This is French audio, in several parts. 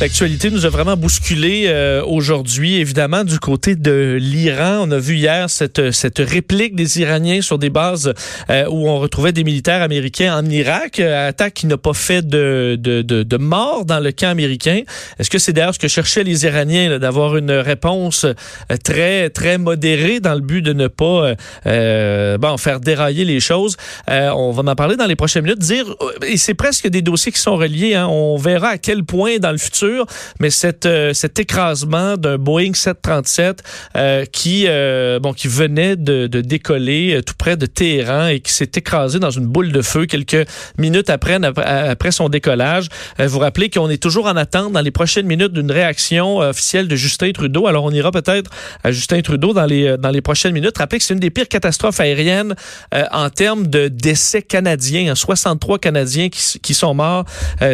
L'actualité nous a vraiment bousculé euh, aujourd'hui, évidemment, du côté de l'Iran. On a vu hier cette, cette réplique des Iraniens sur des bases euh, où on retrouvait des militaires américains en Irak. Euh, attaque qui n'a pas fait de, de, de, de morts dans le camp américain. Est-ce que c'est d'ailleurs ce que cherchaient les Iraniens, d'avoir une réponse très, très modérée dans le but de ne pas bon, faire dérailler les choses? on va en parler dans les prochaines minutes. Dire, et c'est presque des dossiers qui sont reliés. Hein. On verra à quel point dans le futur mais cette, euh, cet écrasement d'un Boeing 737 euh, qui, euh, bon, qui venait de, de décoller tout près de Téhéran et qui s'est écrasé dans une boule de feu quelques minutes après, après son décollage. vous rappelez qu'on est toujours en attente dans les prochaines minutes d'une réaction officielle de Justin Trudeau. Alors on ira peut-être à Justin Trudeau dans les, dans les prochaines minutes. Rappelez que c'est une des pires catastrophes aériennes en termes de décès canadiens. 63 Canadiens qui, qui sont morts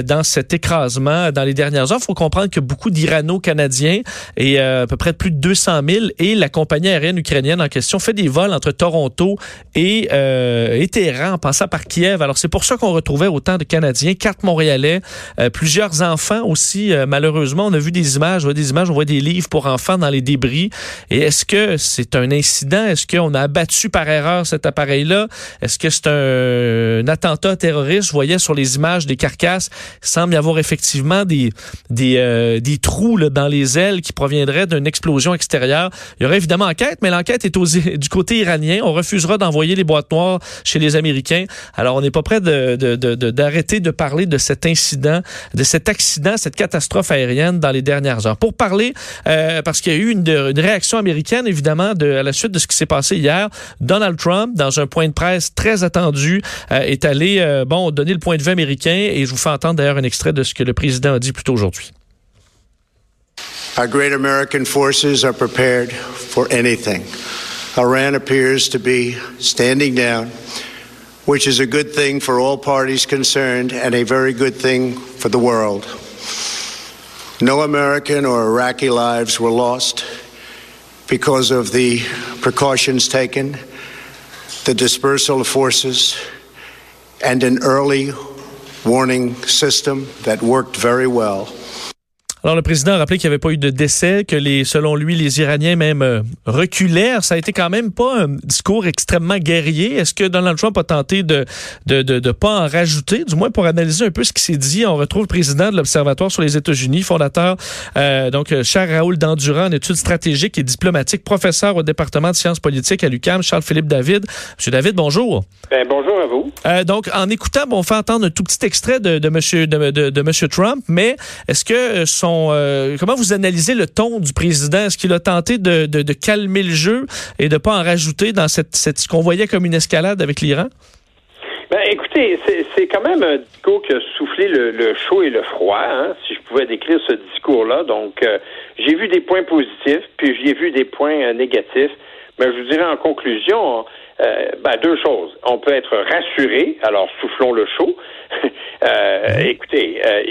dans cet écrasement dans les dernières heures. Il faut comprendre que beaucoup d'Irano-Canadiens et euh, à peu près plus de 200 000 et la compagnie aérienne ukrainienne en question fait des vols entre Toronto et, euh, et Téhéran en passant par Kiev. Alors c'est pour ça qu'on retrouvait autant de Canadiens, quatre Montréalais, euh, plusieurs enfants aussi. Euh, malheureusement, on a vu des images, on voit des images, on voit des livres pour enfants dans les débris. Et est-ce que c'est un incident? Est-ce qu'on a abattu par erreur cet appareil-là? Est-ce que c'est un, un, attentat terroriste? Je voyais sur les images des carcasses, il semble y avoir effectivement des, des, euh, des trous là, dans les ailes qui proviendraient d'une explosion extérieure. Il y aurait évidemment enquête, mais l'enquête est aux, du côté iranien. On refusera d'envoyer les boîtes noires chez les Américains. Alors, on n'est pas prêt d'arrêter de, de, de, de, parler de cet incident, de cet accident, cette catastrophe aérienne dans les dernières heures. Pour parler, euh, parce qu'il y a eu une, une, réaction américaine, évidemment, de, à la suite de ce qui s'est passé hier, Donald Trump, dans un point de presse très attendu, euh, est allé, euh, bon, donner le point de vue américain et je vous fais entendre d'ailleurs un extrait de ce que le président a dit plus tôt aujourd'hui. Our great American forces are prepared for anything. Iran appears to be standing down, which is a good thing for all parties concerned and a very good thing for the world. No American or Iraqi lives were lost because of the precautions taken, the dispersal of forces, and an early warning system that worked very well. Alors, le président a rappelé qu'il n'y avait pas eu de décès, que les, selon lui, les Iraniens même euh, reculèrent. Ça a été quand même pas un discours extrêmement guerrier. Est-ce que Donald Trump a tenté de de, de, de pas en rajouter, du moins pour analyser un peu ce qui s'est dit? On retrouve le président de l'Observatoire sur les États-Unis, fondateur, euh, donc Charles Raoul Dandurand, en études stratégiques et diplomatiques, professeur au département de sciences politiques à l'UQAM, Charles-Philippe David. Monsieur David, bonjour. Ben, bonjour à vous. Euh, donc, en écoutant, bon, on fait entendre un tout petit extrait de, de Monsieur de, de, de Monsieur Trump, mais est-ce que son euh, comment vous analysez le ton du président? Est-ce qu'il a tenté de, calmer le jeu et de ne pas en rajouter dans cette ce qu'on voyait comme une escalade avec l'Iran? Ben, écoutez, c'est quand même un discours qui a soufflé le, chaud et le froid, hein, si je pouvais décrire ce discours-là. Donc, euh, j'ai vu des points positifs, puis j'ai vu des points euh, négatifs. Mais je vous dirais en conclusion, ben, deux choses. On peut être rassuré, alors soufflons le chaud. Euh, écoutez, euh,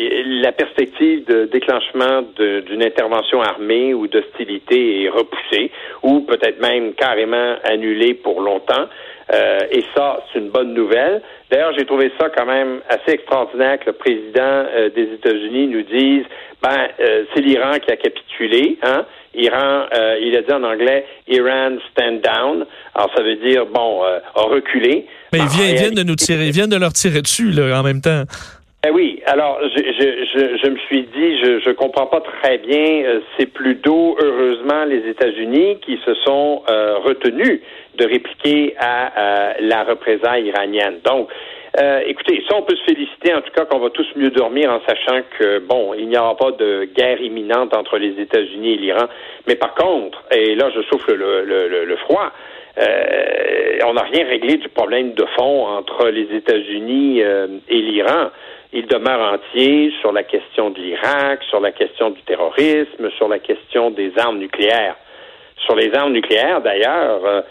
la perspective de déclenchement d'une intervention armée ou d'hostilité est repoussée, ou peut-être même carrément annulée pour longtemps. Euh, et ça, c'est une bonne nouvelle. D'ailleurs, j'ai trouvé ça quand même assez extraordinaire que le président des États-Unis nous dise, ben, c'est l'Iran qui a capitulé, hein. Iran, il a dit en anglais, Iran stand down. Alors ça veut dire bon, a reculé. Mais ils viennent, de nous tirer, ils viennent de leur tirer dessus là, en même temps. Eh oui, alors je, je, je, me suis dit, je je comprends pas très bien. Euh, c'est plutôt heureusement les États-Unis qui se sont euh, retenus de répliquer à, la représaille iranienne. Donc, euh, écoutez, ça on peut se féliciter en tout cas qu'on va tous mieux dormir en sachant que bon, il n'y aura pas de guerre imminente entre les États-Unis et l'Iran. Mais par contre, et là je souffle le, le, le froid. Euh, on n'a rien réglé du problème de fond entre les États-Unis euh, et l'Iran. Il demeure entier sur la question de l'Irak, sur la question du terrorisme, sur la question des armes nucléaires. Sur les armes nucléaires, d'ailleurs, euh,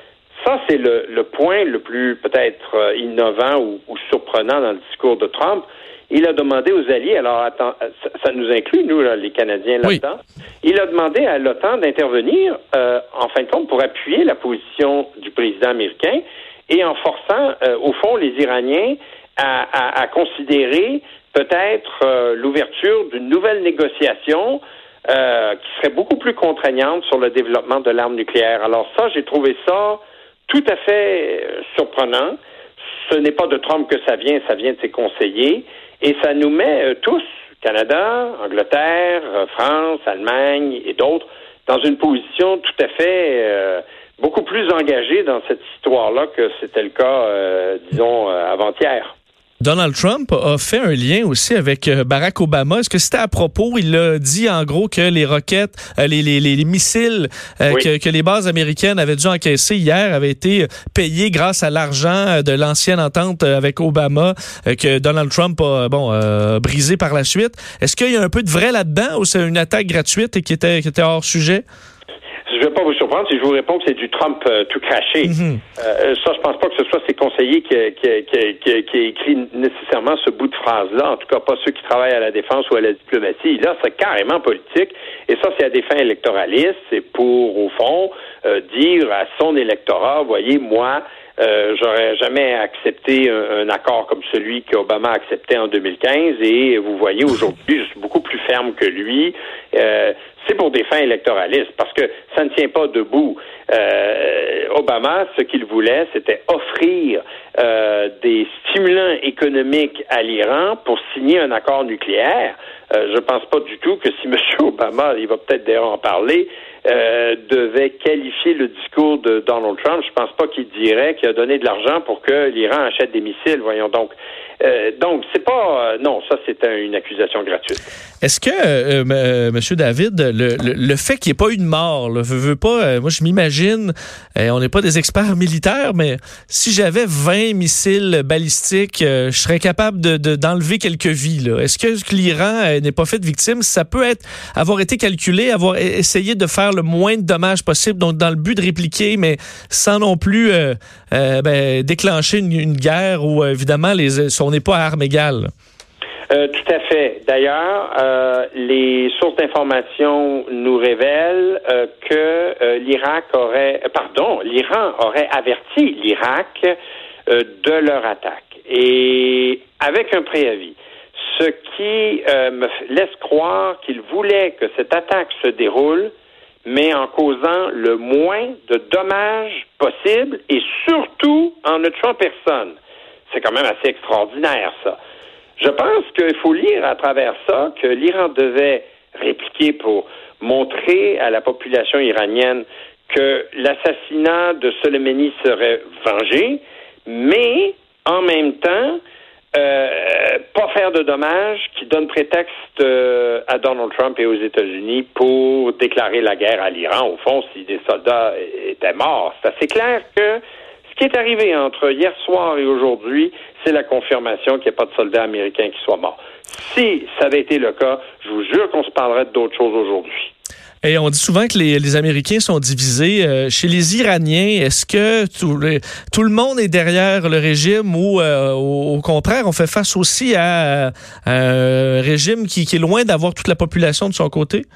ça c'est le, point le plus peut-être innovant ou, ou, surprenant dans le discours de Trump. Il a demandé aux alliés, alors attends, ça, nous inclut, nous, les Canadiens, là-dedans, il a demandé à l'OTAN d'intervenir, euh, en fin de compte, pour appuyer la position du président américain et en forçant, euh, au fond, les Iraniens à, considérer peut-être euh, l'ouverture d'une nouvelle négociation qui serait beaucoup plus contraignante sur le développement de l'arme nucléaire. Alors ça, j'ai trouvé ça tout à fait surprenant. Ce n'est pas de Trump que ça vient, ça vient de ses conseillers. Et ça nous met tous, Canada, Angleterre, France, Allemagne et d'autres, dans une position tout à fait beaucoup plus engagée dans cette histoire-là que c'était le cas, disons, avant-hier. Donald Trump a fait un lien aussi avec euh, Barack Obama. Est-ce que c'était à propos? Il a dit en gros que les roquettes, euh, les, les, les, missiles euh, que, que, les bases américaines avaient dû encaisser hier avaient été payés grâce à l'argent de l'ancienne entente avec Obama que Donald Trump a bon, brisé par la suite. Est-ce qu'il y a un peu de vrai là-dedans ou c'est une attaque gratuite et qui était, qui était hors sujet? Je ne vais pas vous surprendre si je vous réponds que c'est du Trump euh, tout craché. Mhm. euh, ça, je pense pas que ce soit ses conseillers qui, qui, qui, qui, écrit nécessairement ce bout de phrase-là, en tout cas pas ceux qui travaillent à la défense ou à la diplomatie. Là, c'est carrément politique, et ça, c'est à des fins électoralistes, c'est pour, au fond, euh, dire à son électorat, voyez, moi, euh, j'aurais jamais accepté un, accord comme celui qu'Obama a accepté en 2015 et vous voyez aujourd'hui, je suis beaucoup plus ferme que lui. Euh, c'est pour des fins électoralistes parce que ça ne tient pas debout. Euh, Obama, ce qu'il voulait, c'était offrir des stimulants économiques à l'Iran pour signer un accord nucléaire. je ne pense pas du tout que si M. Obama, il va peut-être d'ailleurs en parler, euh, devait qualifier le discours de Donald Trump, je pense pas qu'il dirait qu'il a donné de l'argent pour que l'Iran achète des missiles. Voyons donc. Euh, donc, c'est pas. Euh, non, ça, c'est une accusation gratuite. Est-ce que, euh, Monsieur David, le, le, fait qu'il n'y ait pas eu de mort, là, veut, pas. moi, je m'imagine, on n'est pas des experts militaires, mais si j'avais 20 missiles balistiques, je serais capable de, d'enlever quelques vies. Est-ce que l'Iran n'est pas fait de victime? Ça peut être avoir été calculé, avoir e, essayé de faire le moins de dommages possible, donc dans le but de répliquer, mais sans non plus ben, déclencher une, une, guerre où, évidemment, les on n'est pas à armes égales. Euh, tout à fait. D'ailleurs, euh, les sources d'information nous révèlent euh, que l'Irak aurait, pardon, l'Iran aurait averti l'Irak de leur attaque et avec un préavis. Ce qui me laisse croire qu'ils voulaient que cette attaque se déroule, mais en causant le moins de dommages possible et surtout en ne tuant personne. C'est quand même assez extraordinaire, ça. Je pense qu'il faut lire à travers ça que l'Iran devait répliquer pour montrer à la population iranienne que l'assassinat de Soleimani serait vengé, mais en même temps, euh, pas faire de dommages qui donne prétexte euh, à Donald Trump et aux États-Unis pour déclarer la guerre à l'Iran. Au fond, si des soldats étaient morts, c'est assez clair que qui est arrivé entre hier soir et aujourd'hui, c'est la confirmation qu'il n'y a pas de soldats américains qui soient morts. Si ça avait été le cas, je vous jure qu'on se parlerait d'autres choses aujourd'hui. Et on dit souvent que les, Américains sont divisés. Euh, chez les Iraniens, est-ce que tout, le monde est derrière le régime ou euh, au, contraire, on fait face aussi à, un régime qui est loin d'avoir toute la population de son côté?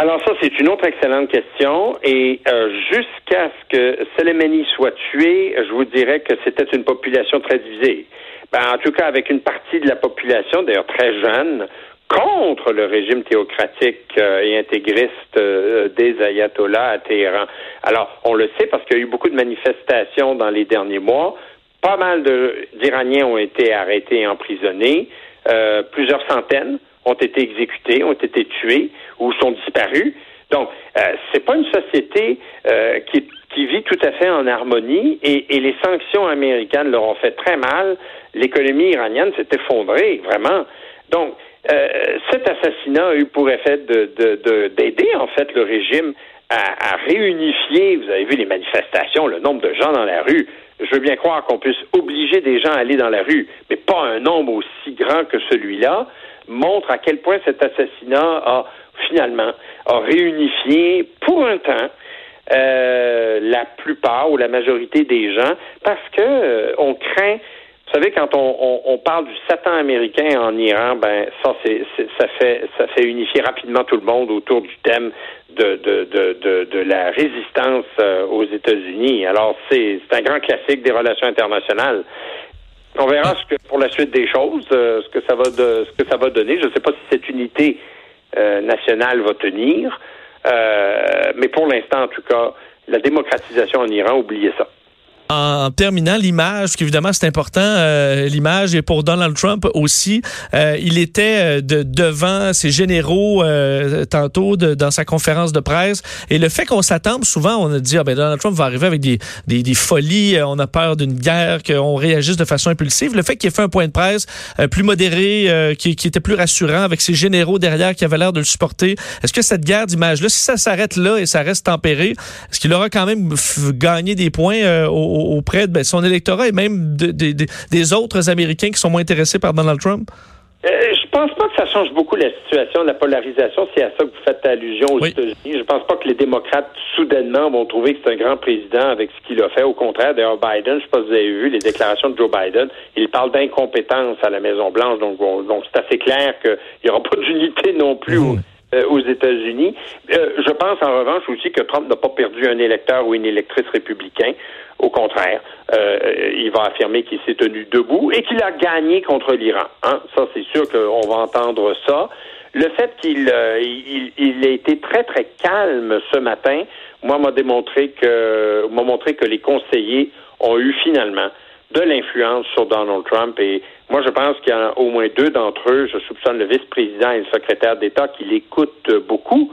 Alors ça, c'est une autre excellente question. Et euh, jusqu'à ce que Soleimani soit tué, je vous dirais que c'était une population très divisée. Ben, en tout cas, avec une partie de la population, d'ailleurs très jeune, contre le régime théocratique euh, et intégriste euh, des ayatollahs à Téhéran. Alors, on le sait parce qu'il y a eu beaucoup de manifestations dans les derniers mois. Pas mal d'Iraniens ont été arrêtés et emprisonnés, plusieurs centaines ont été exécutés, ont été tués ou sont disparus. Donc, euh, c'est pas une société euh, qui, vit tout à fait en harmonie et, les sanctions américaines leur ont fait très mal. L'économie iranienne s'est effondrée, vraiment. Donc, euh, cet assassinat a eu pour effet d'aider, de, en fait, le régime à, réunifier, vous avez vu les manifestations, le nombre de gens dans la rue. Je veux bien croire qu'on puisse obliger des gens à aller dans la rue, mais pas un nombre aussi grand que celui-là montre à quel point cet assassinat a finalement a réunifié pour un temps euh, la plupart ou la majorité des gens parce que euh, on craint Vous savez, quand on, parle du Satan américain en Iran, ben ça, c'est, ça fait ça fait unifier rapidement tout le monde autour du thème de de, de, de, la résistance euh, aux États-Unis. Alors, c'est, c'est un grand classique des relations internationales. On verra ce que pour la suite des choses, euh, ce que ça va de, ce que ça va donner. Je ne sais pas si cette unité euh, nationale va tenir, mais pour l'instant, en tout cas, la démocratisation en Iran, oubliez ça en terminant l'image, qu'évidemment c'est important, euh, l'image est pour Donald Trump aussi. Euh, il était euh, de, devant ses généraux tantôt dans sa conférence de presse. Et le fait qu'on s'attende souvent, on a dit ah ben Donald Trump va arriver avec des, des, des folies, on a peur d'une guerre, qu'on réagisse de façon impulsive. Le fait qu'il ait fait un point de presse plus modéré, qui, qui, était plus rassurant, avec ses généraux derrière qui avaient l'air de le supporter. Est-ce que cette guerre d'image-là, si ça s'arrête là et ça reste tempéré, est-ce qu'il aura quand même gagné des points au auprès de ben, son électorat et même des autres Américains qui sont moins intéressés par Donald Trump? Euh, je pense pas que ça change beaucoup la situation, la polarisation. C'est à ça que vous faites allusion aux États-Unis. Je pense pas que les démocrates soudainement vont trouver que c'est un grand président avec ce qu'il a fait. Au contraire, d'ailleurs, Biden, je sais pas si vous avez vu les déclarations de Joe Biden. Il parle d'incompétence à la Maison Blanche, donc donc c'est assez clair qu'il y aura pas d'unité non plus. Mmh. Euh, aux États-Unis. Euh, je pense en revanche aussi que Trump n'a pas perdu un électeur ou une électrice républicain. Au contraire, euh, il va affirmer qu'il s'est tenu debout et qu'il a gagné contre l'Iran. Hein? Ça, c'est sûr qu'on va entendre ça. Le fait qu'il il, il a été très très calme ce matin, moi m'a démontré que m'a montré que les conseillers ont eu finalement de l'influence sur Donald Trump. Et moi, je pense qu'il y a au moins deux d'entre eux, je soupçonne le vice-président et le secrétaire d'État, qui l'écoutent beaucoup,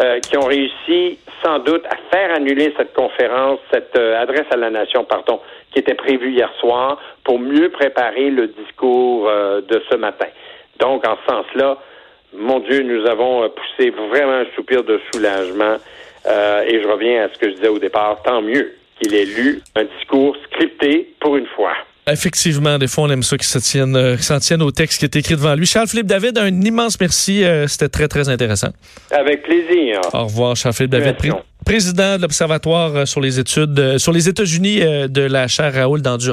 euh, qui ont réussi sans doute à faire annuler cette conférence, cette euh, adresse à la nation, pardon, qui était prévue hier soir, pour mieux préparer le discours euh, de ce matin. Donc, en ce sens-là, mon Dieu, nous avons poussé vraiment un soupir de soulagement. et je reviens à ce que je disais au départ, tant mieux qu'il ait lu un discours scripté pour une fois. Effectivement, des fois, on aime ça qu'il s'en tienne, euh, tienne au texte qui est écrit devant lui. Charles-Philippe David, un immense merci. Euh, c'était très, très intéressant. Avec plaisir. Au revoir, Charles-Philippe David, président de l'Observatoire euh, sur les études, sur les États-Unis de la chaire Raoul d'endurance.